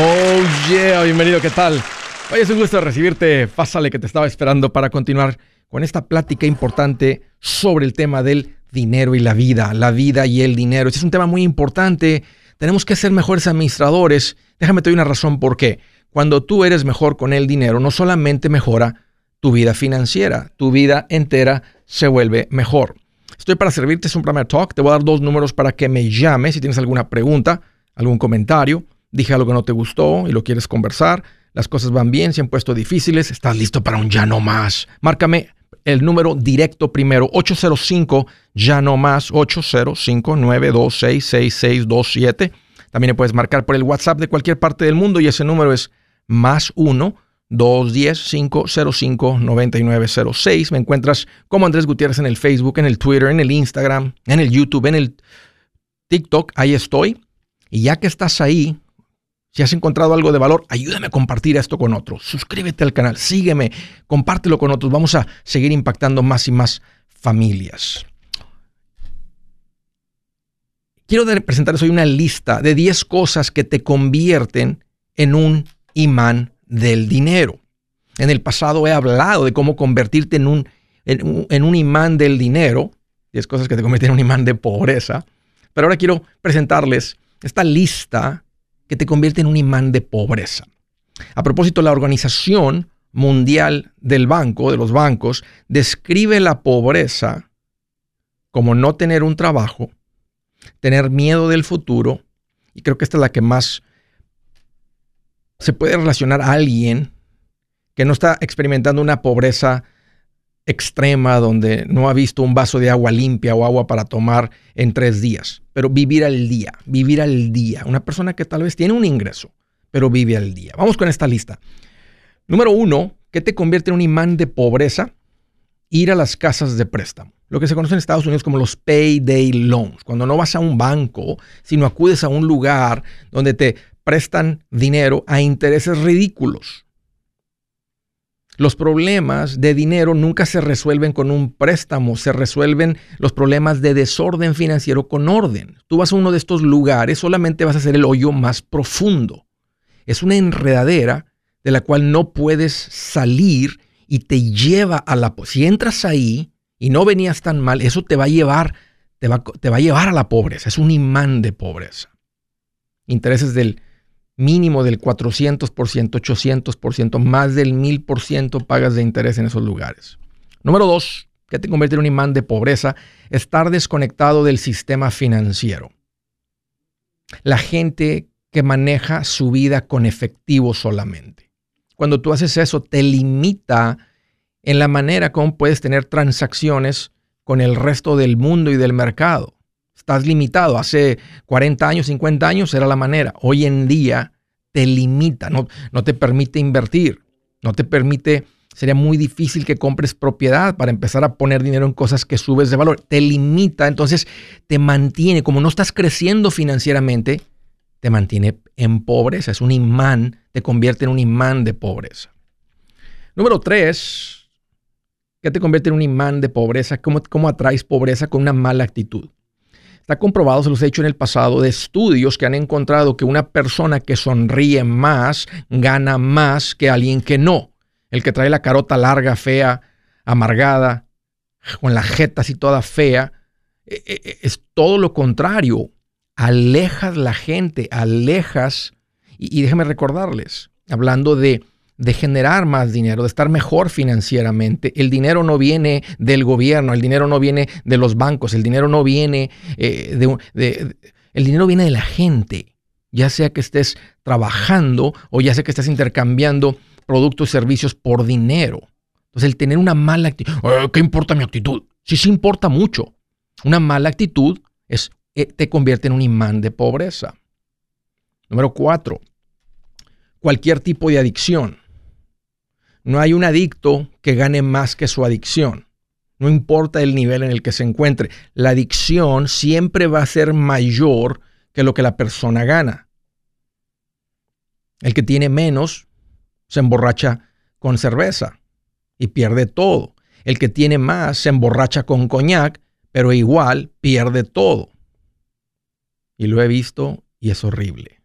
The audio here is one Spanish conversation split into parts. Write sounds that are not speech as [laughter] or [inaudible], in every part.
Oh yeah, bienvenido, ¿qué tal? Oye, es un gusto recibirte. Pásale que te estaba esperando para continuar con esta plática importante sobre el tema del dinero y la vida, la vida y el dinero. Este es un tema muy importante. Tenemos que ser mejores administradores. Déjame te doy una razón por qué. Cuando tú eres mejor con el dinero, no solamente mejora tu vida financiera, tu vida entera se vuelve mejor. Estoy para servirte, es un primer talk. Te voy a dar dos números para que me llames si tienes alguna pregunta, algún comentario dije algo que no te gustó y lo quieres conversar, las cosas van bien, se han puesto difíciles, estás listo para un ya no más. Márcame el número directo primero, 805 ya no más, 805-926-6627. También me puedes marcar por el WhatsApp de cualquier parte del mundo y ese número es más 1 210-505-9906. Me encuentras como Andrés Gutiérrez en el Facebook, en el Twitter, en el Instagram, en el YouTube, en el TikTok. Ahí estoy. Y ya que estás ahí, si has encontrado algo de valor, ayúdame a compartir esto con otros. Suscríbete al canal, sígueme, compártelo con otros. Vamos a seguir impactando más y más familias. Quiero presentarles hoy una lista de 10 cosas que te convierten en un imán del dinero. En el pasado he hablado de cómo convertirte en un, imán del dinero, 10 cosas que te convierten en un imán de pobreza, pero ahora quiero presentarles esta lista que te convierte en un imán de pobreza. A propósito, la Organización Mundial del Banco, de los bancos, describe la pobreza como no tener un trabajo, tener miedo del futuro, y creo que esta es la que más se puede relacionar a alguien que no está experimentando una pobreza extrema donde no ha visto un vaso de agua limpia o agua para tomar en tres días, pero vivir al día, vivir al día. Una persona que tal vez tiene un ingreso, pero vive al día. Vamos con esta lista. Número uno, ¿qué te convierte en un imán de pobreza? Ir a las casas de préstamo. Lo que se conoce en Estados Unidos como los payday loans. Cuando no vas a un banco, sino acudes a un lugar donde te prestan dinero a intereses ridículos. Los problemas de dinero nunca se resuelven con un préstamo, se resuelven los problemas de desorden financiero con orden. Tú vas a uno de estos lugares, solamente vas a hacer el hoyo más profundo. Es una enredadera de la cual no puedes salir y te lleva a la... Si entras ahí y no venías tan mal, eso te va a llevar, te va, te va a llevar a la pobreza. Es un imán de pobreza. Intereses del mínimo del 400%, 800%, más del 1000% pagas de interés en esos lugares. Número dos, que te convierte en un imán de pobreza, estar desconectado del sistema financiero. La gente que maneja su vida con efectivo solamente. Cuando tú haces eso, te limita en la manera como puedes tener transacciones con el resto del mundo y del mercado estás limitado. Hace 40 años, 50 años era la manera. Hoy en día te limita, no, no te permite invertir, no te permite, sería muy difícil que compres propiedad para empezar a poner dinero en cosas que subes de valor. Te limita, entonces te mantiene, como no estás creciendo financieramente, te mantiene en pobreza. Es un imán, te convierte en un imán de pobreza. Número tres, ¿qué te convierte en un imán de pobreza? ¿Cómo, cómo atraes pobreza con una mala actitud? Está comprobado, se los he hecho en el pasado, de estudios que han encontrado que una persona que sonríe más gana más que alguien que no. El que trae la carota larga, fea, amargada, con la jeta así toda fea, e, e, e, es todo lo contrario. Alejas la gente, alejas, y, y déjenme recordarles, hablando de de generar más dinero, de estar mejor financieramente. El dinero no viene del gobierno, el dinero no viene de los bancos, el dinero no viene eh, de, El dinero viene de la gente, ya sea que estés trabajando o ya sea que estés intercambiando productos y servicios por dinero. Entonces el tener una mala actitud, eh, ¿qué importa mi actitud? Sí, sí importa mucho. Una mala actitud es, eh, te convierte en un imán de pobreza. Número cuatro, cualquier tipo de adicción. No hay un adicto que gane más que su adicción. No importa el nivel en el que se encuentre. La adicción siempre va a ser mayor que lo que la persona gana. El que tiene menos se emborracha con cerveza y pierde todo. El que tiene más se emborracha con coñac, pero igual pierde todo. Y lo he visto y es horrible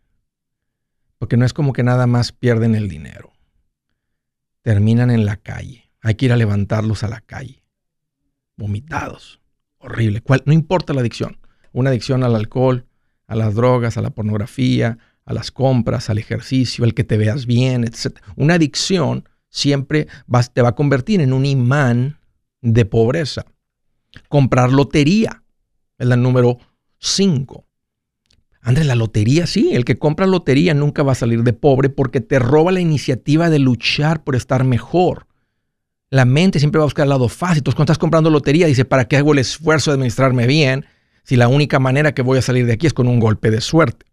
Porque no es como que nada más pierden el dinero. Terminan en la calle. Hay que ir a levantarlos a la calle. Vomitados. Horrible. ¿Cuál? No importa la adicción. Una adicción al alcohol, a las drogas, a la pornografía, a las compras, al ejercicio, al que te veas bien, etc. Una adicción siempre te va a convertir en un imán de pobreza. Comprar lotería es la número 5. Andrés, la lotería sí, el que compra lotería nunca va a salir de pobre porque te roba la iniciativa de luchar por estar mejor. La mente siempre va a buscar el lado fácil. Entonces, cuando estás comprando lotería, dice, ¿para qué hago el esfuerzo de administrarme bien si la única manera que voy a salir de aquí es con un golpe de suerte?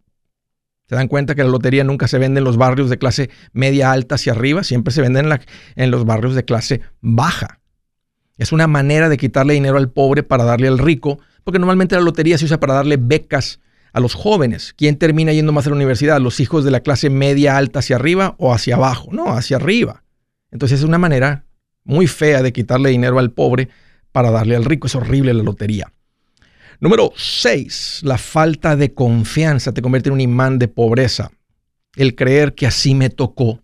¿Se dan cuenta que la lotería nunca se vende en los barrios de clase media alta hacia arriba? Siempre se vende en, en los barrios de clase baja. Es una manera de quitarle dinero al pobre para darle al rico, porque normalmente la lotería se usa para darle becas a los jóvenes. ¿Quién termina yendo más a la universidad? ¿Los hijos de la clase media alta hacia arriba o hacia abajo? No, hacia arriba. Entonces es una manera muy fea de quitarle dinero al pobre para darle al rico. Es horrible la lotería. Número 6. La falta de confianza te convierte en un imán de pobreza. El creer que así me tocó,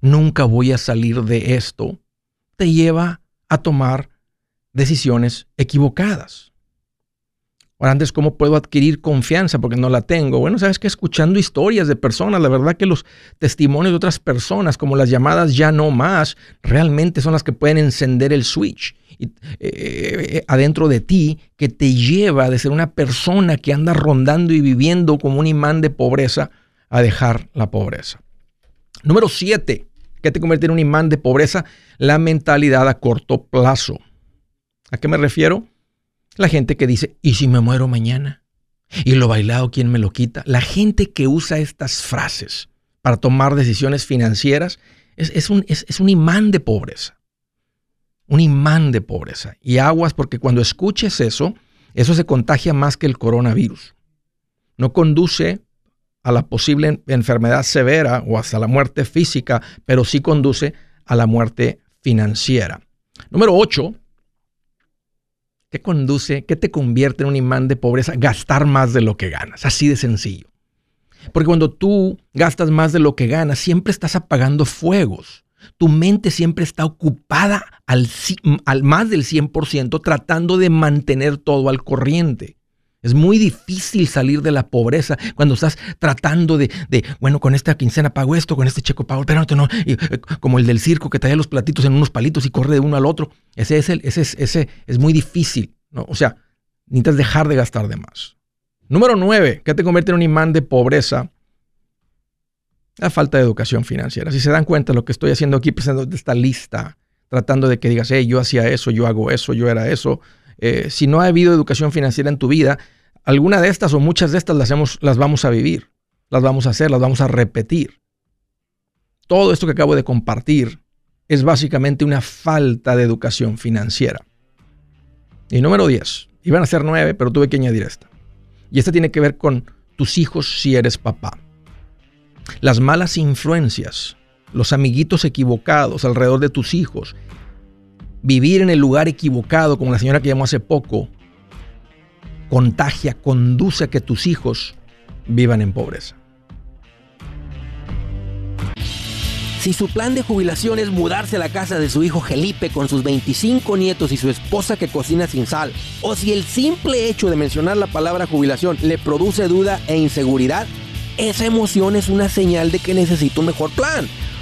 nunca voy a salir de esto, te lleva a tomar decisiones equivocadas. Ahora antes, ¿cómo puedo adquirir confianza? Porque no la tengo. Bueno, sabes que escuchando historias de personas, la verdad que los testimonios de otras personas, como las llamadas ya no más, realmente son las que pueden encender el switch eh, eh, adentro de ti que te lleva de ser una persona que anda rondando y viviendo como un imán de pobreza a dejar la pobreza. Número siete, ¿qué te convierte en un imán de pobreza? La mentalidad a corto plazo. ¿A qué me refiero? La gente que dice, ¿y si me muero mañana? ¿Y lo bailado quién me lo quita? La gente que usa estas frases para tomar decisiones financieras es, un, un imán de pobreza. Un imán de pobreza. Y aguas porque cuando escuches eso, eso se contagia más que el coronavirus. No conduce a la posible enfermedad severa o hasta la muerte física, pero sí conduce a la muerte financiera. Número 8, ¿Qué conduce, qué te convierte en un imán de pobreza? Gastar más de lo que ganas, así de sencillo. Porque cuando tú gastas más de lo que ganas, siempre estás apagando fuegos. Tu mente siempre está ocupada al, al más del 100% tratando de mantener todo al corriente. Es muy difícil salir de la pobreza cuando estás tratando de, bueno, con esta quincena pago esto, con este checo pago, pero no, y, eh, como el del circo que trae los platitos en unos palitos y corre de uno al otro. Ese es, el, ese, ese es muy difícil, ¿no? O sea, necesitas dejar de gastar de más. Número nueve, ¿qué te convierte en un imán de pobreza? La falta de educación financiera. Si se dan cuenta, lo que estoy haciendo aquí, presentando esta lista, tratando de que digas, hey, yo hacía eso, yo hago eso, yo era eso, eh, si no ha habido educación financiera en tu vida, alguna de estas o muchas de estas las, las vamos a vivir, las vamos a hacer, las vamos a repetir. Todo esto que acabo de compartir es básicamente una falta de educación financiera. Y número 10, iban a ser 9, pero tuve que añadir esta. Y esta tiene que ver con tus hijos si eres papá. Las malas influencias, los amiguitos equivocados alrededor de tus hijos, vivir en el lugar equivocado, como la señora que llamó hace poco, contagia, conduce a que tus hijos vivan en pobreza. Si su plan de jubilación es mudarse a la casa de su hijo Felipe con sus 25 nietos y su esposa que cocina sin sal, o si el simple hecho de mencionar la palabra jubilación le produce duda e inseguridad, esa emoción es una señal de que necesita un mejor plan.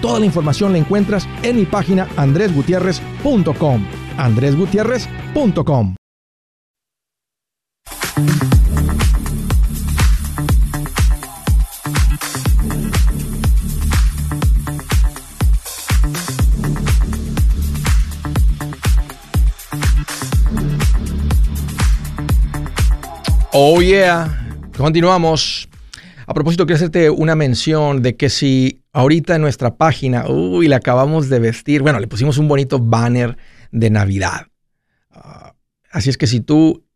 Toda la información la encuentras en mi página andresgutierrez.com. andresgutierrez.com. Oh yeah. Continuamos. A propósito, quiero hacerte una mención de que si ahorita en nuestra página, uy, la acabamos de vestir, bueno, le pusimos un bonito banner de Navidad. Ah, así es que si tú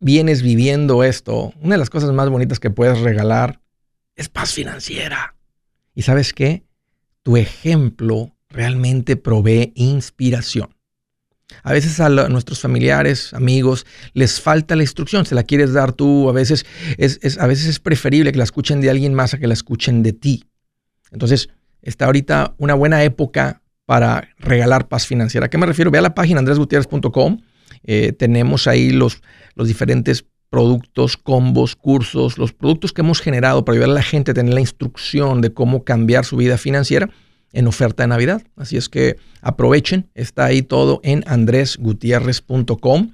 vienes viviendo esto, una de las cosas más bonitas que puedes regalar es paz financiera. ¿Y sabes qué? Tu ejemplo realmente provee inspiración. A veces a, nuestros familiares, amigos, les falta la instrucción, se la quieres dar tú, a veces es, a veces es preferible que la escuchen de alguien más a que la escuchen de ti. Entonces, está ahorita una buena época para regalar paz financiera. ¿A qué me refiero? Ve a la página andresgutierrez.com. Eh, tenemos ahí los, los diferentes productos, combos, cursos, los productos que hemos generado para ayudar a la gente a tener la instrucción de cómo cambiar su vida financiera en oferta de Navidad. Así es que aprovechen, está ahí todo en andresgutierrez.com.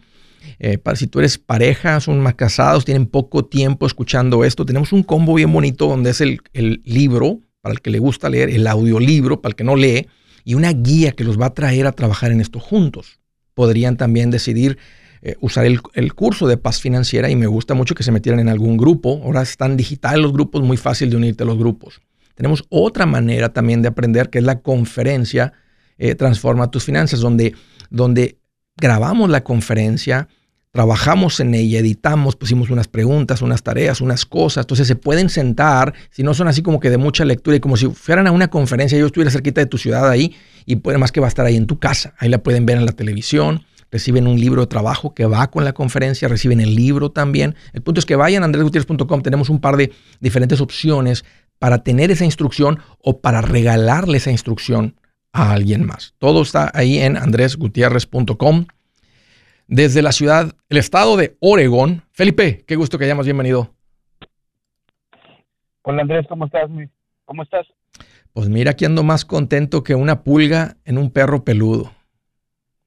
Eh, para si tú eres pareja, son más casados, tienen poco tiempo escuchando esto, tenemos un combo bien bonito donde es el, libro, para el que le gusta leer, el audiolibro, para el que no lee, y una guía que los va a traer a trabajar en esto juntos. Podrían también decidir eh, usar el, el, curso de paz financiera y me gusta mucho que se metieran en algún grupo. Ahora están digitales los grupos, muy fácil de unirte a los grupos. Tenemos otra manera también de aprender, que es la conferencia eh, Transforma tus finanzas, donde, donde grabamos la conferencia, trabajamos en ella, editamos, pusimos unas preguntas, unas tareas, unas cosas. Entonces se pueden sentar, si no son así como que de mucha lectura y como si fueran a una conferencia, yo estuviera cerquita de tu ciudad ahí y puede más que va a estar ahí en tu casa. Ahí la pueden ver en la televisión, reciben un libro de trabajo que va con la conferencia, reciben el libro también. El punto es que vayan a andresgutierrez.com, tenemos un par de diferentes opciones para tener esa instrucción o para regalarle esa instrucción a alguien más. Todo está ahí en andresgutierrez.com. Desde la ciudad, el estado de Oregón. Felipe, qué gusto que hayamos bienvenido. Hola Andrés, ¿cómo estás? ¿Cómo estás? Pues mira, aquí ando más contento que una pulga en un perro peludo.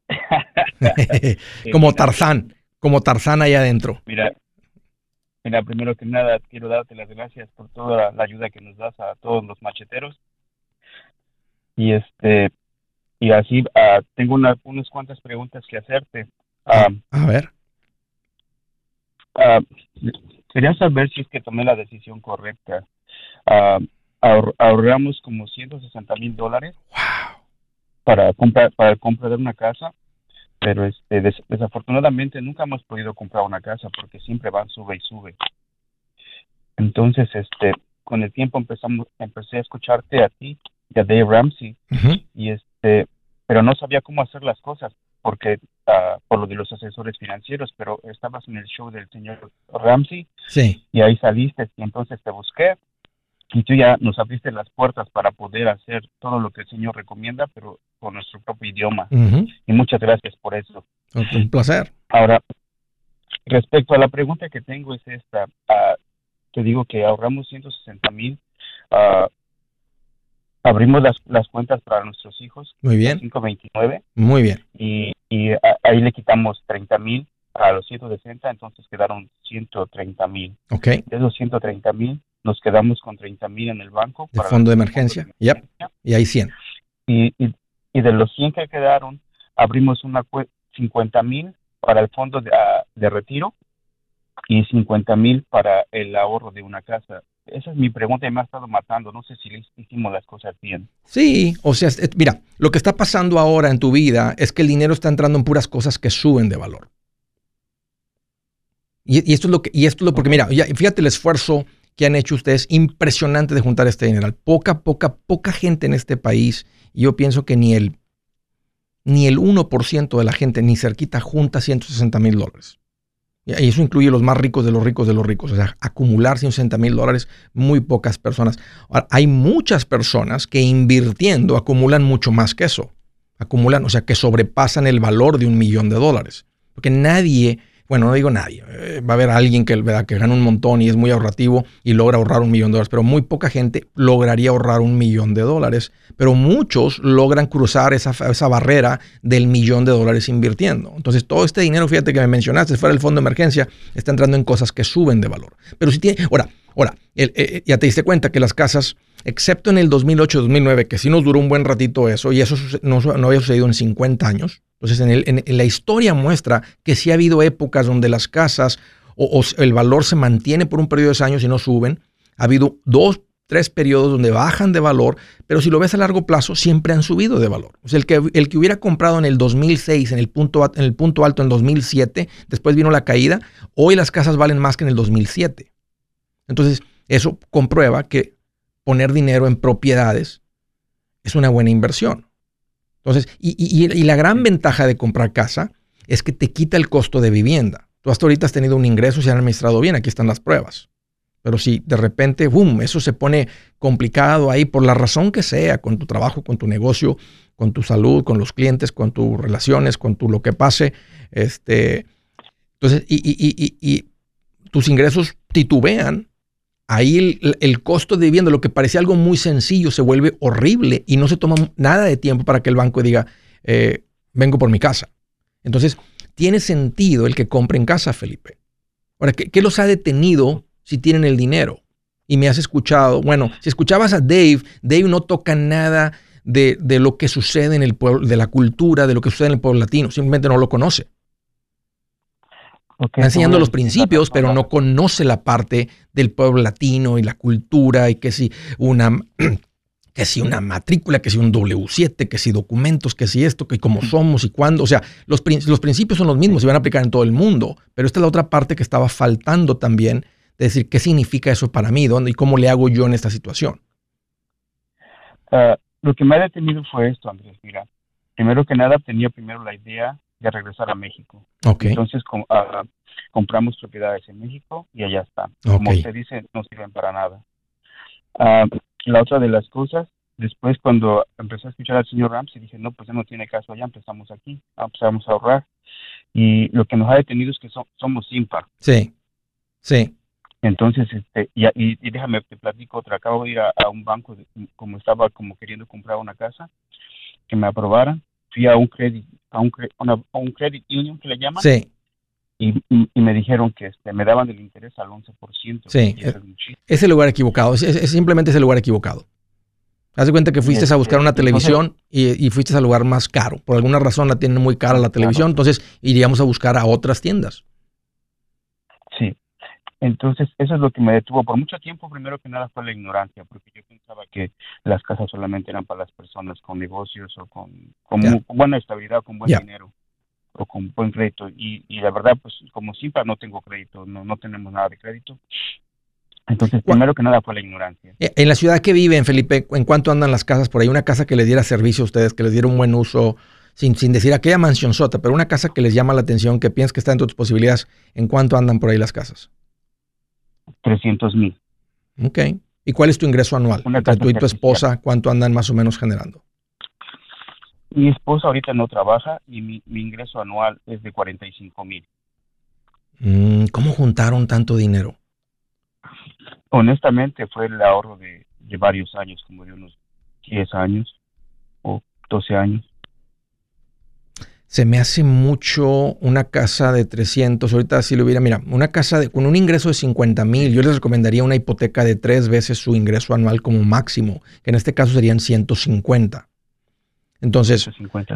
[laughs] [laughs] como Tarzán, como Tarzán allá adentro. Mira, Mira, primero que nada, quiero darte las gracias por toda la ayuda que nos das a todos los macheteros. Y este, y así ah, tengo una, unas cuantas preguntas que hacerte. Ah, a ver. Uh, quería saber si es que tomé la decisión correcta. ahorramos como 160 mil dólares para comprar para comprar una casa pero este desafortunadamente nunca hemos podido comprar una casa porque siempre van sube y sube. Entonces este con el tiempo empezamos empecé a escucharte a ti y a Dave Ramsey. Y este pero no sabía cómo hacer las cosas porque uh, por lo de los asesores financieros pero estabas en el show del señor Ramsey sí. y ahí saliste. Y entonces te busqué y tú ya nos abriste las puertas para poder hacer todo lo que el Señor recomienda, pero con nuestro propio idioma. Y muchas gracias por eso. Un placer. Ahora, respecto a la pregunta que tengo es esta. Uh, te digo que ahorramos 160 mil. Uh, abrimos las, las cuentas para nuestros hijos. Muy bien. 529. Muy bien. Y, y ahí le quitamos 30 mil a los 160, entonces quedaron 130 mil. Ok. De esos 130 mil nos quedamos con 30 mil en el banco. ¿De fondo de emergencia? Yep. Y hay 100. Y, y, de los 100 que quedaron, abrimos una 50 mil para el fondo de, ah, de retiro y 50 mil para el ahorro de una casa. Esa es mi pregunta y me ha estado matando. No sé si hicimos las cosas bien. Sí, o sea, mira, lo que está pasando ahora en tu vida es que el dinero está entrando en puras cosas que suben de valor. Y, esto es lo que, y esto es lo, porque mira, fíjate el esfuerzo que han hecho ustedes, impresionante de juntar este dinero. Poca, poca, poca gente en este país, yo pienso que ni el, ni el 1% de la gente, ni cerquita, junta 160 mil dólares. Y eso incluye los más ricos de los ricos de los ricos. O sea, acumular 160 mil dólares, muy pocas personas. hay muchas personas que invirtiendo acumulan mucho más que eso. Acumulan, o sea, que sobrepasan el valor de un millón de dólares. Porque nadie bueno, no digo nadie, eh, va a haber alguien que, que gana un montón y es muy ahorrativo y logra ahorrar un millón de dólares, pero muy poca gente lograría ahorrar un millón de dólares, pero muchos logran cruzar esa, esa barrera del millón de dólares invirtiendo. Entonces, todo este dinero, fíjate que me mencionaste, fuera del fondo de emergencia, está entrando en cosas que suben de valor. Pero si tiene, ahora, ahora, eh, eh, ya te diste cuenta que las casas, excepto en el 2008-2009, que sí nos duró un buen ratito eso, y eso no, no había sucedido en 50 años, entonces, en, la historia muestra que sí ha habido épocas donde las casas o, el valor se mantiene por un periodo de años y no suben. Ha habido dos, tres periodos donde bajan de valor, pero si lo ves a largo plazo, siempre han subido de valor. El que, el que hubiera comprado en el 2006, en el, punto, en el punto alto en 2007, después vino la caída, hoy las casas valen más que en el 2007. Entonces, eso comprueba que poner dinero en propiedades es una buena inversión. Entonces, y, la gran ventaja de comprar casa es que te quita el costo de vivienda. Tú hasta ahorita has tenido un ingreso, se han administrado bien, aquí están las pruebas. Pero si de repente, boom, eso se pone complicado ahí por la razón que sea, con tu trabajo, con tu negocio, con tu salud, con los clientes, con tus relaciones, con tu lo que pase, este, entonces, y, y tus ingresos titubean, ahí el, costo de vivienda, lo que parecía algo muy sencillo, se vuelve horrible y no se toma nada de tiempo para que el banco diga, eh, vengo por mi casa. Entonces, tiene sentido el que compre en casa, Felipe. Ahora, ¿qué, los ha detenido si tienen el dinero? Y me has escuchado, bueno, si escuchabas a Dave, Dave no toca nada de, de lo que sucede en el pueblo, de la cultura, de lo que sucede en el pueblo latino, simplemente no lo conoce. Está enseñando los principios, pero no conoce la parte del pueblo latino y la cultura y que si una, [clears throat] que si una matrícula, que si un W7, que si documentos, que si esto, que cómo somos y cuándo. O sea, los, los principios son los mismos y van a aplicar en todo el mundo, pero esta es la otra parte que estaba faltando también, de decir qué significa eso para mí dónde, y cómo le hago yo en esta situación. Ah, lo que me ha detenido fue esto, Andrés. Mira, primero que nada tenía primero la idea de regresar a México. Entonces ah, compramos propiedades en México y allá está. Como usted dice, no sirven para nada. Ah, la otra de las cosas, después cuando empecé a escuchar al señor Ramsey, dije, no, pues ya no tiene caso allá, empezamos aquí, empezamos a ahorrar. Y lo que nos ha detenido es que somos impar. Sí, sí. Entonces, este, y, déjame te platico otra. Acabo de ir a, un banco, como estaba como queriendo comprar una casa, que me aprobaran. Fui a un crédito a un, a un credit union que le llaman. Sí. Y, y, me dijeron que este, me daban el interés al 11%. Sí, es, el lugar equivocado, es, simplemente es el lugar equivocado. Haz de cuenta que fuiste a buscar una este, televisión y, y, fuiste al lugar más caro. Por alguna razón la tienen muy cara la televisión, entonces iríamos a buscar a otras tiendas. Entonces, eso es lo que me detuvo por mucho tiempo. Primero que nada fue la ignorancia, porque yo pensaba que las casas solamente eran para las personas con negocios o con, buena estabilidad, con buen dinero o con buen crédito. Y, la verdad, pues como siempre no tengo crédito, no, no tenemos nada de crédito. Entonces, primero que nada fue la ignorancia. Eh, en la ciudad que viven, Felipe, ¿en cuánto andan las casas por ahí? Una casa que les diera servicio a ustedes, que les diera un buen uso, sin, sin decir aquella mansión sota, pero una casa que les llama la atención, que piensas que está dentro de tus posibilidades, ¿en cuánto andan por ahí las casas? 300 mil. Ok. ¿Y cuál es tu ingreso anual? Tú y tu esposa, ¿cuánto andan más o menos generando? Mi esposa ahorita no trabaja y mi, ingreso anual es de 45 mil. Mm, ¿Cómo juntaron tanto dinero? Honestamente fue el ahorro de, de varios años, como de unos 10 años o 12 años se me hace mucho una casa de 300. Ahorita si lo hubiera, mira, una casa de, con un ingreso de 50 mil, yo les recomendaría una hipoteca de tres veces su ingreso anual como máximo, que en este caso serían 150. Entonces,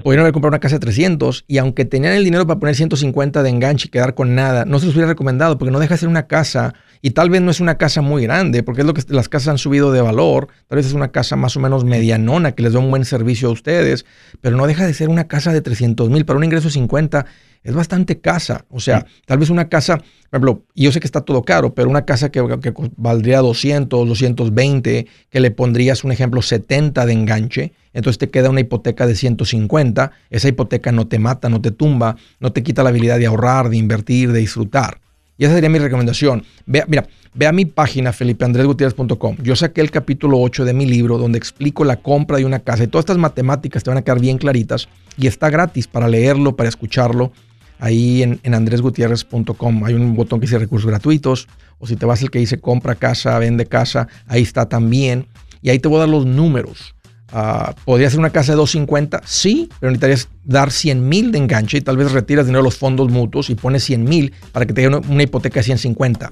pudieron haber comprado una casa de 300 y aunque tenían el dinero para poner 150 de enganche y quedar con nada, no se los hubiera recomendado porque no deja de ser una casa y tal vez no es una casa muy grande porque es lo que las casas han subido de valor. Tal vez es una casa más o menos medianona que les da un buen servicio a ustedes, pero no deja de ser una casa de 300 mil para un ingreso de 50. Es bastante casa. O sea, tal vez una casa, por ejemplo, yo sé que está todo caro, pero una casa que, que, valdría 200, 220, que le pondrías un ejemplo 70 de enganche, entonces te queda una hipoteca de 150, esa hipoteca no te mata, no te tumba, no te quita la habilidad de ahorrar, de invertir, de disfrutar. Y esa sería mi recomendación. Vea, mira, ve a mi página felipeandresgutierrez.com. Yo saqué el capítulo 8 de mi libro donde explico la compra de una casa y todas estas matemáticas te van a quedar bien claritas y está gratis para leerlo, para escucharlo. Ahí en, en andresgutierrez.com hay un botón que dice recursos gratuitos o si te vas el que dice compra casa, vende casa, ahí está también. Y ahí te voy a dar los números Uh, ¿Podría ser una casa de 250? Sí, pero necesitarías dar 100 mil de enganche y tal vez retiras dinero de los fondos mutuos y pones 100 mil para que te den una hipoteca de 150.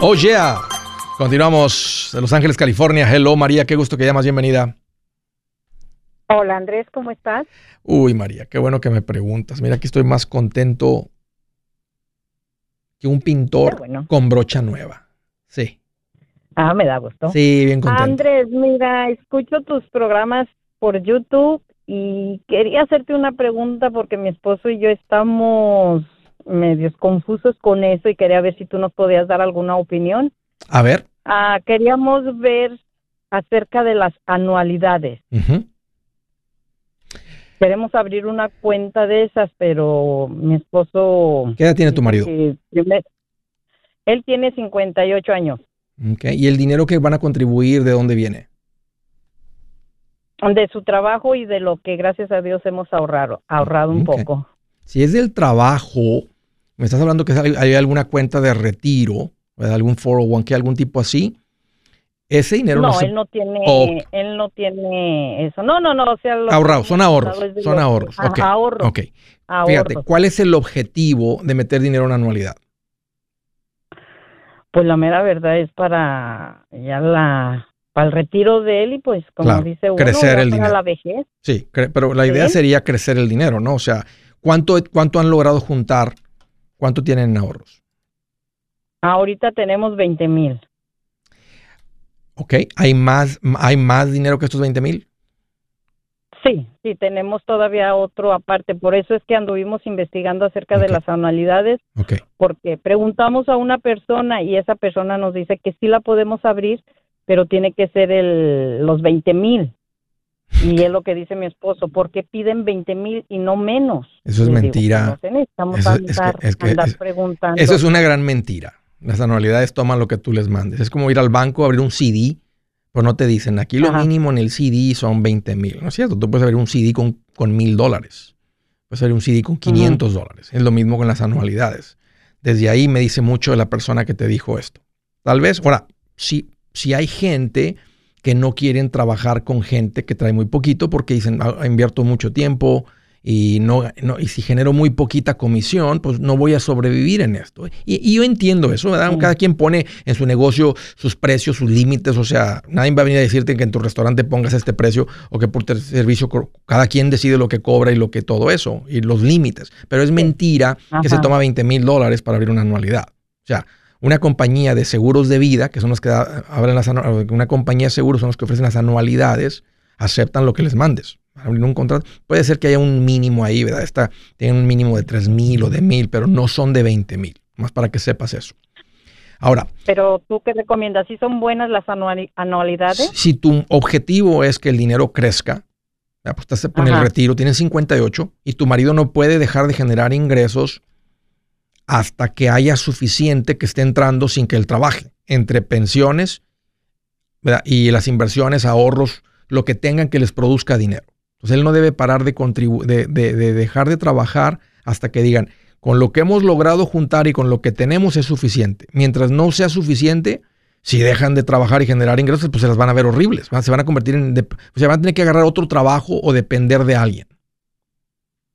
Oh yeah. Continuamos de Los Ángeles, California. Hello María, qué gusto que llamas, bienvenida. Hola Andrés, ¿cómo estás? Uy María, qué bueno que me preguntas. Mira, aquí estoy más contento que un pintor con brocha nueva. Sí. Ah, me da gusto. Sí, bien contento. Andrés, mira, escucho tus programas por YouTube y quería hacerte una pregunta porque mi esposo y yo estamos medios confusos con eso y quería ver si tú nos podías dar alguna opinión. A ver. Ah, queríamos ver acerca de las anualidades. Queremos abrir una cuenta de esas, pero mi esposo... ¿Qué edad tiene tu marido? él tiene 58 años. ¿Y el dinero que van a contribuir, de dónde viene? De su trabajo y de lo que gracias a Dios hemos ahorrado, ahorrado un poco. Si es del trabajo, me estás hablando que hay alguna cuenta de retiro, algún 401k, algún tipo así. Ese dinero no, él no tiene, él no tiene eso. No, no, no, o sea, ahorrados, son ahorros, son ahorros. Okay. ahorros. Ok. Fíjate, ¿cuál es el objetivo de meter dinero en anualidad? Pues la mera verdad es para ya la para el retiro de él y pues como dice uno, crecer el dinero. la vejez. Sí, pero la idea sería crecer el dinero, ¿no? O sea, ¿cuánto, cuánto han logrado juntar ¿Cuánto tienen en ahorros? Ahorita tenemos 20 mil. Ok, ¿hay más, ¿hay más dinero que estos 20 mil? Sí, sí, tenemos todavía otro aparte. Por eso es que anduvimos investigando acerca de las anualidades. Okay. Porque preguntamos a una persona y esa persona nos dice que sí la podemos abrir, pero tiene que ser el, los 20 mil. Y es lo que dice mi esposo, ¿por qué piden 20 mil y no menos? Eso es mentira. Eso es una gran mentira. Las anualidades toman lo que tú les mandes. Es como ir al banco a abrir un CD, pero no te dicen, aquí lo mínimo en el CD son 20 mil. ¿No es cierto? Tú puedes abrir un CD con mil dólares. Puedes abrir un CD con 500 dólares. Es lo mismo con las anualidades. Desde ahí me dice mucho de la persona que te dijo esto. Tal vez, ahora, si, si hay gente que no quieren trabajar con gente que trae muy poquito porque dicen, ah, invierto mucho tiempo y, no, no, y si genero muy poquita comisión, pues no voy a sobrevivir en esto. Y, yo entiendo eso, ¿verdad? Cada quien pone en su negocio sus precios, sus límites, o sea, nadie va a venir a decirte que en tu restaurante pongas este precio o que por servicio, cada quien decide lo que cobra y lo que todo eso, y los límites. Pero es mentira que se toma 20 mil dólares para abrir una anualidad. O sea, una compañía de seguros de vida, que son los que abren las una compañía de seguros son los que ofrecen las anualidades, aceptan lo que les mandes. Abrir un contrato. Puede ser que haya un mínimo ahí, ¿verdad? Está, tienen un mínimo de 3 mil o de mil, pero no son de 20 mil. Más para que sepas eso. Ahora. Pero tú qué recomiendas, ¿sí son buenas las anualidades? Si tu objetivo es que el dinero crezca, pues estás en el retiro, tienes 58 y tu marido no puede dejar de generar ingresos hasta que haya suficiente que esté entrando sin que él trabaje, entre pensiones y las inversiones, ahorros, lo que tengan que les produzca dinero. Entonces él no debe parar de, de, de dejar de trabajar hasta que digan, con lo que hemos logrado juntar y con lo que tenemos es suficiente. Mientras no sea suficiente, si dejan de trabajar y generar ingresos, pues se las van a ver horribles. Se van a convertir en. se van a tener que agarrar otro trabajo o depender de alguien.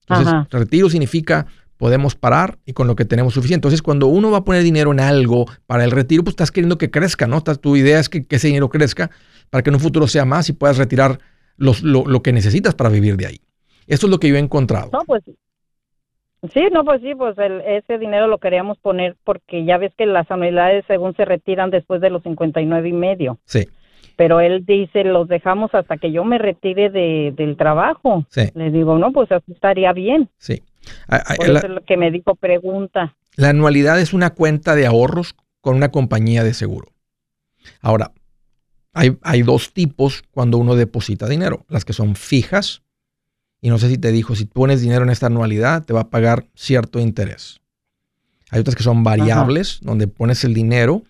Entonces, retiro significa podemos parar y con lo que tenemos suficiente. Entonces, cuando uno va a poner dinero en algo para el retiro, pues estás queriendo que crezca, ¿no? Tu idea es que, ese dinero crezca para que en un futuro sea más y puedas retirar lo, lo, que necesitas para vivir de ahí. Esto es lo que yo he encontrado. No, pues Sí, no, pues sí, pues el, ese dinero lo queríamos poner porque ya ves que las anualidades según se retiran después de los 59 y medio. Sí. Pero él dice, los dejamos hasta que yo me retire de, del trabajo. Sí. Le digo, no, pues así estaría bien. Sí. Por eso es lo que me dijo pregunta. La anualidad es una cuenta de ahorros con una compañía de seguro. Ahora, hay, hay dos tipos cuando uno deposita dinero. Las que son fijas y no sé si te dijo, si pones dinero en esta anualidad, te va a pagar cierto interés. Hay otras que son variables, donde pones el dinero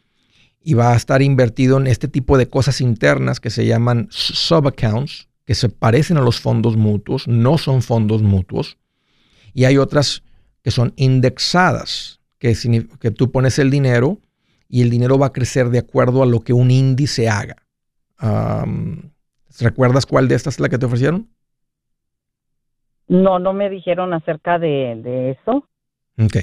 y va a estar invertido en este tipo de cosas internas que se llaman subaccounts, que se parecen a los fondos mutuos, no son fondos mutuos. Y hay otras que son indexadas, que, que tú pones el dinero y el dinero va a crecer de acuerdo a lo que un índice haga. ¿Recuerdas cuál de estas es la que te ofrecieron? No, no me dijeron acerca de, eso. Ok.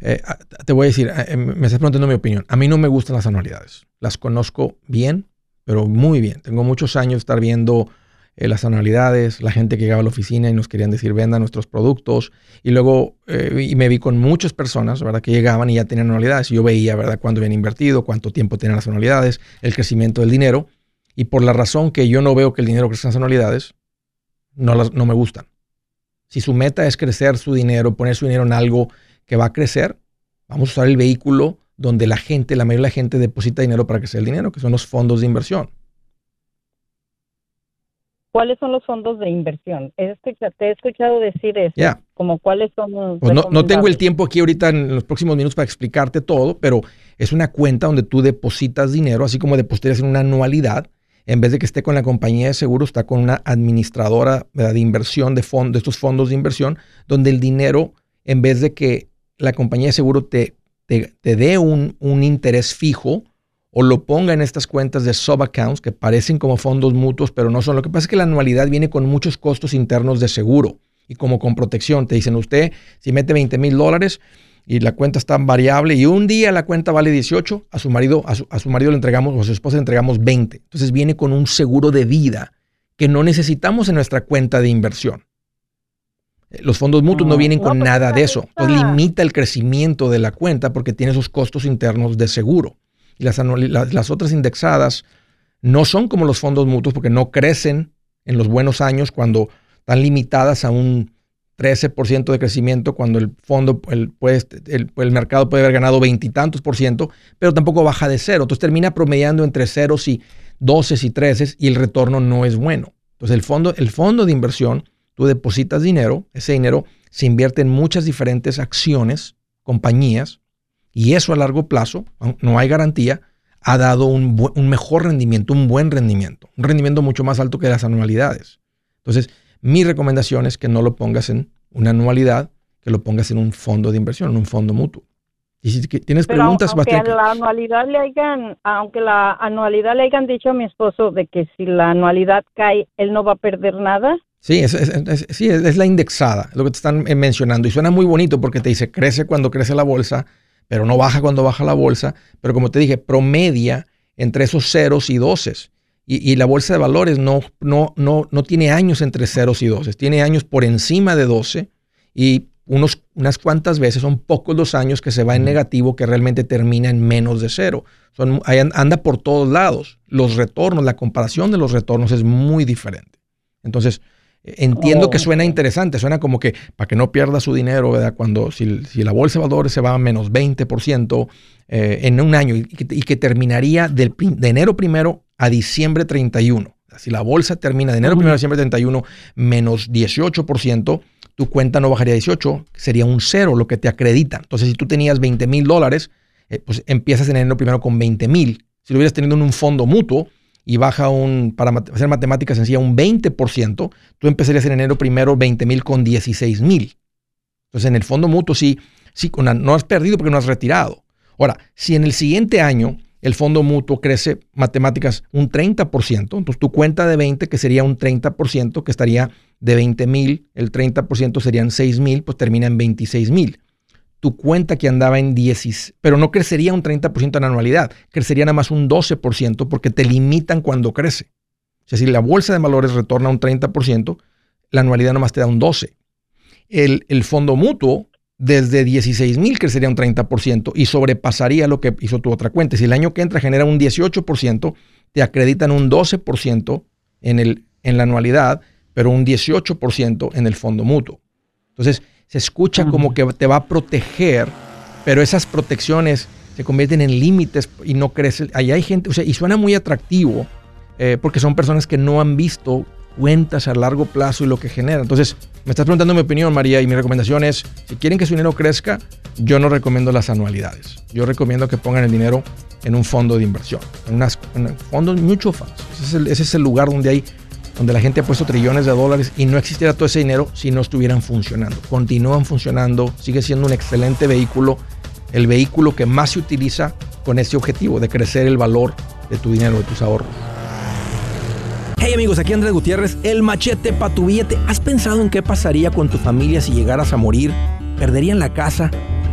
Eh, te voy a decir, eh, em, me estás preguntando mi opinión. A mí no me gustan las anualidades. Las conozco bien, pero muy bien. Tengo muchos años de estar viendo eh, las anualidades, la gente que llegaba a la oficina y nos querían decir venda nuestros productos. Y luego y me vi con muchas personas, ¿verdad? Que llegaban y ya tenían anualidades. Y yo veía, ¿verdad? Cuándo habían invertido, cuánto tiempo tenían las anualidades, el crecimiento del dinero. Y por la razón que yo no veo que el dinero crezca en las anualidades, no, las, no me gustan. Si su meta es crecer su dinero, poner su dinero en algo que va a crecer, vamos a usar el vehículo donde la gente, la mayoría de la gente deposita dinero para crecer el dinero, que son los fondos de inversión. ¿Cuáles son los fondos de inversión? te he escuchado decir eso. Como cuáles son. Pues no, no, tengo el tiempo aquí ahorita en los próximos minutos para explicarte todo, pero es una cuenta donde tú depositas dinero, así como depositarías en una anualidad en vez de que esté con la compañía de seguro, está con una administradora de inversión, de, de estos fondos de inversión, donde el dinero, en vez de que la compañía de seguro te, te, dé un, un, interés fijo o lo ponga en estas cuentas de subaccounts que parecen como fondos mutuos, pero no son. Lo que pasa es que la anualidad viene con muchos costos internos de seguro y como con protección. Te dicen, usted, si mete 20 mil dólares, y la cuenta está variable y un día la cuenta vale 18, a su marido, a su, marido le entregamos o a su esposa le entregamos 20. Entonces viene con un seguro de vida que no necesitamos en nuestra cuenta de inversión. Los fondos mutuos no, vienen con pues, nada de eso. Entonces limita el crecimiento de la cuenta porque tiene esos costos internos de seguro. Y las, otras indexadas no son como los fondos mutuos porque no crecen en los buenos años cuando están limitadas a un 13% de crecimiento cuando el fondo, el, el, mercado puede haber ganado veintitantos por ciento, pero tampoco baja de cero. Entonces termina promediando entre ceros y 12 y 13 y el retorno no es bueno. Entonces el fondo, el fondo de inversión, tú depositas dinero, ese dinero se invierte en muchas diferentes acciones, compañías, y eso a largo plazo, no hay garantía, ha dado un, un mejor rendimiento, un buen rendimiento, un rendimiento mucho más alto que las anualidades. Entonces, mi recomendación es que no lo pongas en una anualidad, que lo pongas en un fondo de inversión, en un fondo mutuo. Y si tienes preguntas, aunque la anualidad le hayan, aunque la anualidad le hayan dicho a mi esposo de que si la anualidad cae, él no va a perder nada. Sí, es, sí, es, la indexada, lo que te están eh, mencionando. Y suena muy bonito porque te dice, crece cuando crece la bolsa, pero no baja cuando baja la bolsa. Pero como te dije, promedia entre esos ceros y doces. Y, la bolsa de valores no, no, no, no tiene años entre ceros y 12, tiene años por encima de 12 y unos, unas cuantas veces, son pocos los años que se va en negativo que realmente termina en menos de cero. Son, anda por todos lados. Los retornos, la comparación de los retornos es muy diferente. Entonces, Entiendo que Oh. suena interesante, suena como que para que no pierda su dinero, ¿verdad? Cuando si, si la bolsa de valores se va a menos 20% eh, en un año y que, y que terminaría del, de enero primero a diciembre 31. Si la bolsa termina de enero primero a diciembre 31 menos 18%, tu cuenta no bajaría a 18, sería un cero lo que te acredita. Entonces, si tú tenías 20 mil dólares, eh, pues empiezas en enero primero con 20 mil. Si lo hubieras tenido en un fondo mutuo y baja un, para hacer matemática sencilla, un 20%, tú empezarías en enero primero 20 mil con 16 mil. Entonces, en el fondo mutuo sí, sí no has perdido porque no has retirado. Ahora, si en el siguiente año el fondo mutuo crece matemáticas un 30%, entonces tu cuenta de 20, que sería un 30%, que estaría de 20 mil, el 30% serían 6 mil, pues termina en 26 mil. Tu cuenta que andaba en 10, pero no crecería un 30% en anualidad, crecería nada más un 12% porque te limitan cuando crece. O sea, si la bolsa de valores retorna un 30%, la anualidad nomás te da un 12%. El, el fondo mutuo desde 16 mil crecería un 30% y sobrepasaría lo que hizo tu otra cuenta. Si el año que entra genera un 18%, te acreditan un 12% en, el, en la anualidad, pero un 18% en el fondo mutuo. Entonces, se escucha como que te va a proteger, pero esas protecciones se convierten en límites y no crece. Ahí hay gente, o sea, y suena muy atractivo eh, porque son personas que no han visto cuentas a largo plazo y lo que genera. Entonces, me estás preguntando mi opinión, María, y mi recomendación es, si quieren que su dinero crezca, yo no recomiendo las anualidades. Yo recomiendo que pongan el dinero en un fondo de inversión, en, unas, en fondos mutual funds. Ese es, el, ese es el lugar donde hay donde la gente ha puesto trillones de dólares y no existiera todo ese dinero si no estuvieran funcionando. Continúan funcionando, sigue siendo un excelente vehículo, el vehículo que más se utiliza con ese objetivo de crecer el valor de tu dinero, de tus ahorros. Hey amigos, aquí Andrés Gutiérrez, el machete para tu billete. ¿Has pensado en qué pasaría con tu familia si llegaras a morir? ¿Perderían la casa?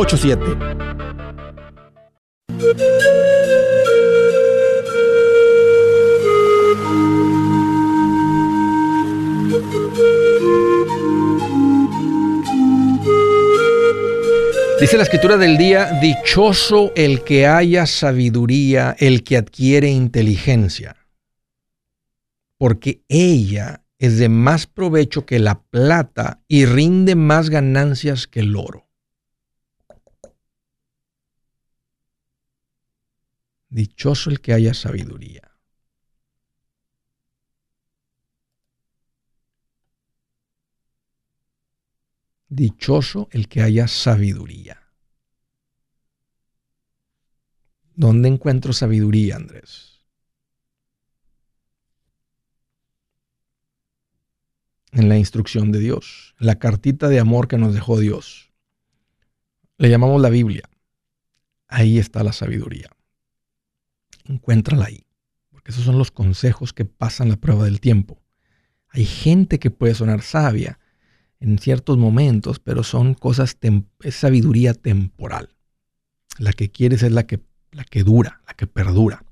8887 844 748 8887 Dice la escritura del día, dichoso el que haya sabiduría, el que adquiere inteligencia, porque ella es de más provecho que la plata y rinde más ganancias que el oro. Dichoso el que haya sabiduría. Dichoso el que haya sabiduría. ¿Dónde encuentro sabiduría, Andrés? En la instrucción de Dios, la cartita de amor que nos dejó Dios. Le llamamos la Biblia. Ahí está la sabiduría. Encuéntrala ahí, porque esos son los consejos que pasan la prueba del tiempo. Hay gente que puede sonar sabia, en ciertos momentos, pero son cosas, es sabiduría temporal. La que quieres es la que, la que dura, la que perdura.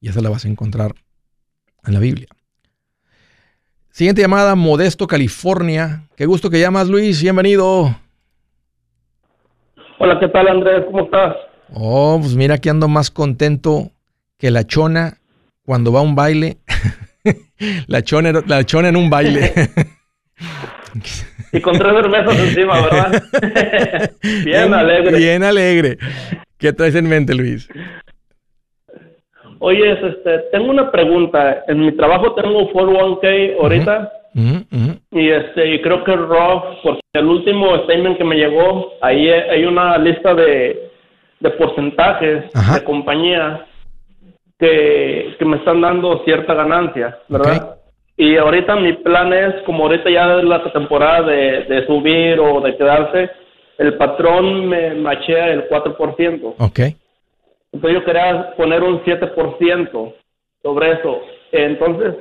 Y esa la vas a encontrar en la Biblia. Siguiente llamada, Modesto, California. Qué gusto que llamas, Luis. Bienvenido. Hola, ¿qué tal, Andrés? ¿Cómo estás? Oh, pues mira que ando más contento que la chona cuando va a un baile. [laughs] la, chona, la chona en un baile. Y con tres cervezas encima, ¿verdad? [laughs] bien alegre. Bien alegre. ¿Qué traes en mente, Luis? Oye, este, tengo una pregunta. En mi trabajo tengo 401k ahorita. Uh -huh, uh -huh. Y este, y creo que Roth, porque el último statement que me llegó, ahí hay una lista de, de porcentajes Ajá. de compañías. Que, que me están dando cierta ganancia, ¿verdad? Y ahorita mi plan es, como ahorita ya es la temporada de, de subir o de quedarse, el patrón me machea el 4%. Ok. Entonces yo quería poner un 7% sobre eso. Entonces,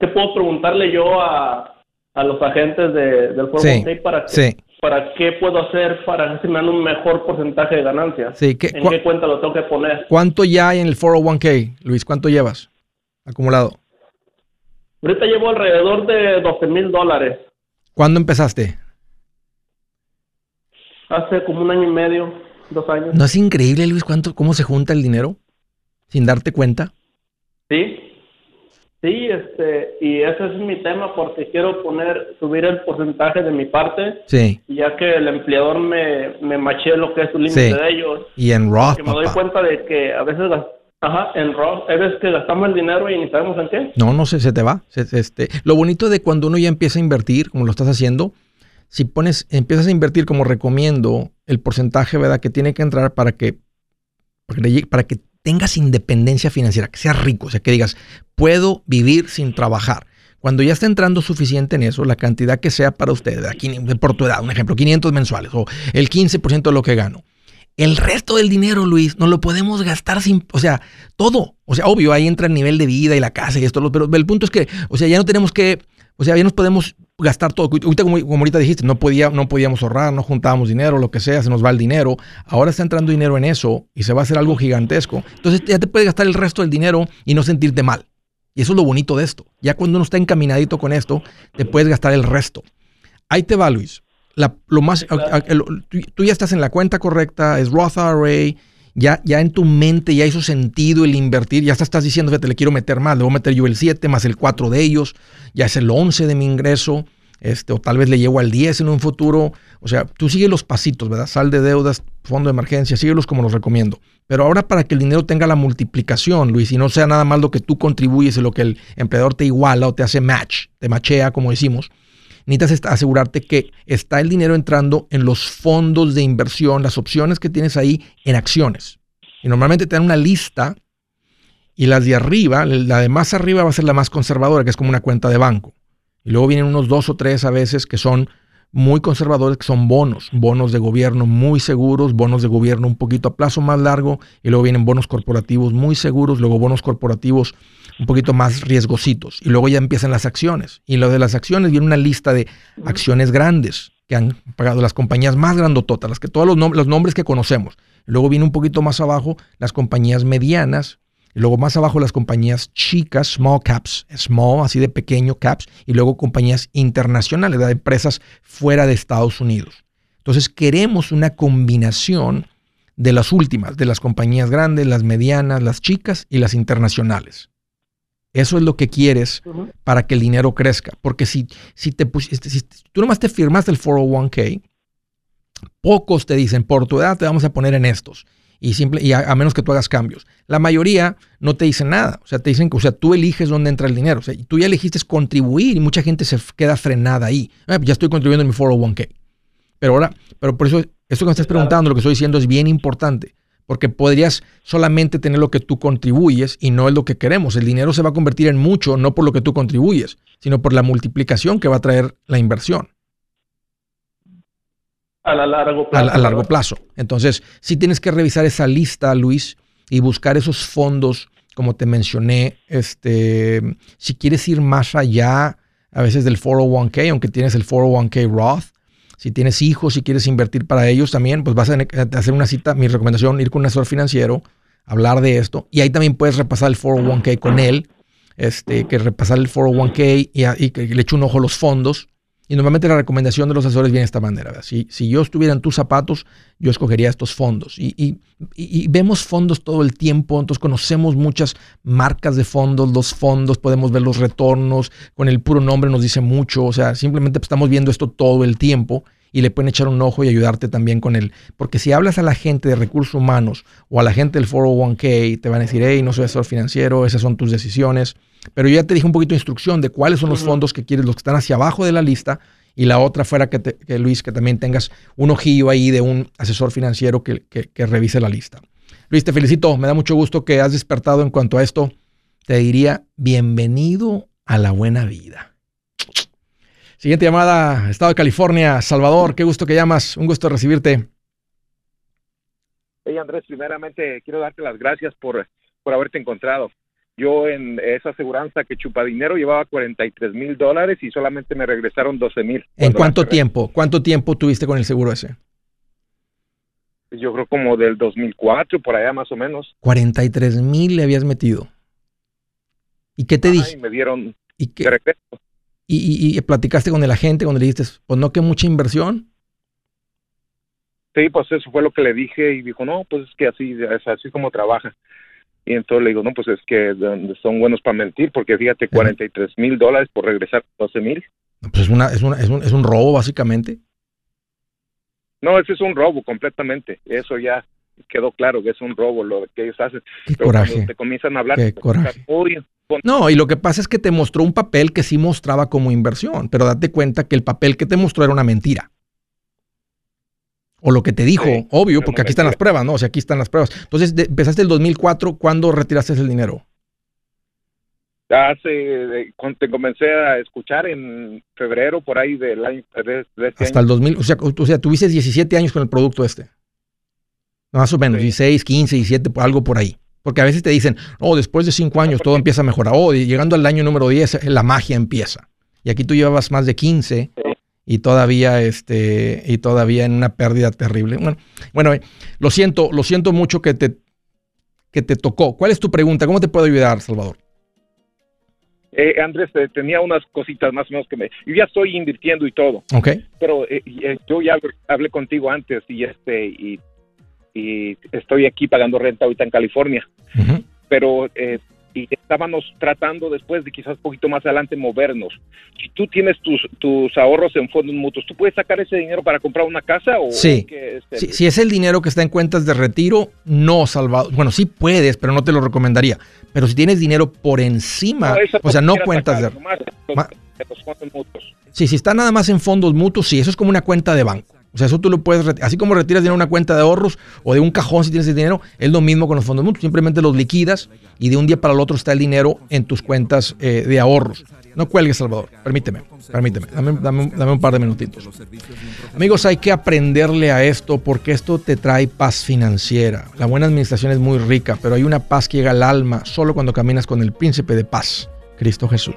¿qué puedo preguntarle yo a, a los agentes de, del Foro Sí, para, que- sí. Para qué puedo hacer para que se me dan un mejor porcentaje de ganancia? Sí, ¿qué- ¿En qué cuenta lo tengo que poner? ¿Cuánto ya hay en el 401k, Luis? ¿Cuánto llevas acumulado? Ahorita llevo alrededor de 12 mil dólares. ¿Cuándo empezaste? Hace como un año y medio, dos años. ¿No es increíble, Luis, cuánto, cómo se junta el dinero sin darte cuenta? Sí. Sí, este, y ese es mi tema porque quiero poner, subir el porcentaje de mi parte, Sí. ya que el empleador me, me machee lo que es su límite Sí. de ellos. Y en Roth, Que me doy cuenta de que a veces, ajá, en Roth, veces que gastamos el dinero y ni sabemos en qué. No, no sé, se te va. Se- se- este, lo bonito de cuando uno ya empieza a invertir, como lo estás haciendo, si pones, empiezas a invertir como recomiendo, el porcentaje, ¿verdad? Que tiene que entrar para que, para que tengas independencia financiera, que seas rico, o sea, que digas, puedo vivir sin trabajar. Cuando ya está entrando suficiente en eso, la cantidad que sea para usted. Quin- por tu edad, un ejemplo, 500 mensuales o el 15% de lo que gano. El resto del dinero, Luis, no lo podemos gastar sin, o sea, todo. O sea, obvio, ahí entra el nivel de vida y la casa y esto, pero el punto es que, o sea, ya no tenemos que, o sea, ya nos podemos gastar todo. Ahorita, como, como ahorita dijiste, no, podía, no podíamos ahorrar, no juntábamos dinero, lo que sea, se nos va el dinero. Ahora está entrando dinero en eso y se va a hacer algo gigantesco. Entonces ya te puedes gastar el resto del dinero y no sentirte mal. Y eso es lo bonito de esto. Ya cuando uno está encaminadito con esto, te puedes gastar el resto. Ahí te va, Luis. La- lo más, a- a- el- tú, tú ya estás en la cuenta correcta, es Roth IRA, ya, ya en tu mente ya hizo sentido el invertir, ya estás diciendo, fíjate, le quiero meter más, le voy a meter yo el 7 más el 4 de ellos, ya es el 11 de mi ingreso, este, o tal vez le llego al 10 en un futuro. O sea, tú sigue los pasitos, ¿verdad? Sal de deudas, fondo de emergencia, síguelos como los recomiendo. Pero ahora para que el dinero tenga la multiplicación, Luis, y no sea nada más lo que tú contribuyes y lo que el empleador te iguala o te hace match, te machea, como decimos, necesitas asegurarte que está el dinero entrando en los fondos de inversión, las opciones que tienes ahí en acciones. Y normalmente te dan una lista y las de arriba, la de más arriba va a ser la más conservadora, que es como una cuenta de banco. Y luego vienen unos dos o tres a veces que son muy conservadores, que son bonos, bonos de gobierno muy seguros, bonos de gobierno un poquito a plazo más largo, y luego vienen bonos corporativos muy seguros, luego bonos corporativos un poquito más riesgositos, y luego ya empiezan las acciones. Y lo de las acciones viene una lista de acciones grandes que han pagado las compañías más grandototas, las que todos los, nom- los nombres que conocemos. Luego viene un poquito más abajo las compañías medianas, y luego más abajo las compañías chicas, small caps, small, así de pequeño caps, y luego compañías internacionales, de empresas fuera de Estados Unidos. Entonces queremos una combinación de las últimas, de las compañías grandes, las medianas, las chicas y las internacionales. Eso es lo que quieres para que el dinero crezca. Porque si, si, te pusiste, si tú nomás te firmaste el 401k, pocos te dicen, por tu edad te vamos a poner en estos. Y, simple, y a, a menos que tú hagas cambios. La mayoría no te dicen nada. O sea, te dicen que, o sea, tú eliges dónde entra el dinero. O sea, tú ya elegiste contribuir y mucha gente se queda frenada ahí. Ah, ya estoy contribuyendo en mi 401k. Pero ahora, pero por eso, esto que me estás preguntando, lo que estoy diciendo es bien importante. Porque podrías solamente tener lo que tú contribuyes y no es lo que queremos. El dinero se va a convertir en mucho, no por lo que tú contribuyes, sino por la multiplicación que va a traer la inversión A la largo plazo. a largo ¿verdad? plazo. Entonces, sí tienes que revisar esa lista, Luis, y buscar esos fondos, como te mencioné. Este, si quieres ir más allá, a veces del 401k, aunque tienes el 401k Roth, si tienes hijos y quieres invertir para ellos también, pues vas a hacer una cita. Mi recomendación, ir con un asesor financiero, hablar de esto. Y ahí también puedes repasar el 401k con él, este, que repasar el 401k y, y que le eche un ojo a los fondos. Y normalmente la recomendación de los asesores viene de esta manera. Si, yo estuviera en tus zapatos, yo escogería estos fondos. Y, y- y- vemos fondos todo el tiempo, entonces conocemos muchas marcas de fondos, los fondos, podemos ver los retornos, con el puro nombre nos dice mucho, o sea, simplemente estamos viendo esto todo el tiempo y le pueden echar un ojo y ayudarte también con él. Porque si hablas a la gente de recursos humanos o a la gente del 401k, te van a decir, hey, no soy asesor financiero, esas son tus decisiones. Pero yo ya te dije un poquito de instrucción de cuáles son los fondos que quieres, los que están hacia abajo de la lista. Y la otra fuera que, te- que, Luis, que también tengas un ojillo ahí de un asesor financiero que, que- que revise la lista. Luis, te felicito, me da mucho gusto que has despertado en cuanto a esto. Te diría, bienvenido a la buena vida. Siguiente llamada, Estado de California, Salvador, qué gusto que llamas, un gusto recibirte. Hey Andrés, primeramente quiero darte las gracias por, por haberte encontrado. Yo en esa aseguranza que chupa dinero llevaba 43 mil dólares y solamente me regresaron 12 mil. ¿En cuánto tiempo? ¿Cuánto tiempo tuviste con el seguro ese? Yo creo como del 2004, por allá más o menos. 43 mil le habías metido. ¿Y qué te dije? me dieron ¿Y, qué? ¿Y, y, platicaste con el agente cuando le dijiste, pues no que mucha inversión? Sí, pues eso fue lo que le dije y dijo, no, pues es que así es así como trabaja. Y entonces le digo, no, pues es que son buenos para mentir, porque fíjate, 43 mil dólares por regresar 12 mil. Pues es, una, es, una, es, un, es un robo, básicamente. No, ese es un robo completamente. Eso ya quedó claro que es un robo lo que ellos hacen. Qué coraje. te comienzan a hablar, Qué coraje. No, y lo que pasa es que te mostró un papel que sí mostraba como inversión, pero date cuenta que el papel que te mostró era una mentira. O lo que te dijo, Sí, obvio, porque aquí están las pruebas, ¿no? O sea, aquí están las pruebas. Entonces, de- empezaste el 2004, ¿cuándo retiraste el dinero? Hace, cuando te comencé a escuchar en febrero por ahí del año de, de este Hasta año. el 2000, o sea, o sea, tuviste 17 años con el producto este. Más o menos, Sí. 16, 15, 17, por- algo por ahí. Porque a veces te dicen, oh, después de 5 años todo empieza a mejorar. Oh, llegando al año número 10, la magia empieza. Y aquí tú llevabas más de 15 y todavía, este, y todavía en una pérdida terrible. Bueno, bueno, eh, lo siento, lo siento mucho que te, que te tocó. ¿Cuál es tu pregunta? ¿Cómo te puedo ayudar, Salvador? Eh, Andrés, eh, tenía unas cositas más o menos que me... Yo ya estoy invirtiendo y todo, ¿Ok? pero eh, eh, yo ya hablé- contigo antes y este y, y estoy aquí pagando renta ahorita en California. Ujú. pero eh, y estábamos tratando después de quizás un poquito más adelante movernos. Si tú tienes tus, tus ahorros en fondos mutuos, ¿tú puedes sacar ese dinero para comprar una casa o Sí. o qué es el- Si, si es el dinero que está en cuentas de retiro, no, Salvador. Bueno, sí puedes, pero no te lo recomendaría. Pero si tienes dinero por encima, No, o sea, no cuentas de... sacar nomás de los- Ma- de los fondos mutuos. Sí, si está nada más en fondos mutuos, sí, eso es como una cuenta de banco. O sea, eso tú lo puedes, así como retiras dinero de una cuenta de ahorros o de un cajón si tienes el dinero, es lo mismo con los fondos mutuos. Simplemente los liquidas y de un día para el otro está el dinero en tus cuentas eh, de ahorros. No cuelgues, Salvador. Permíteme, permíteme. Dame, dame dame un par de minutitos. Amigos, hay que aprenderle a esto porque esto te trae paz financiera. La buena administración es muy rica, pero hay una paz que llega al alma solo cuando caminas con el príncipe de paz, Cristo Jesús.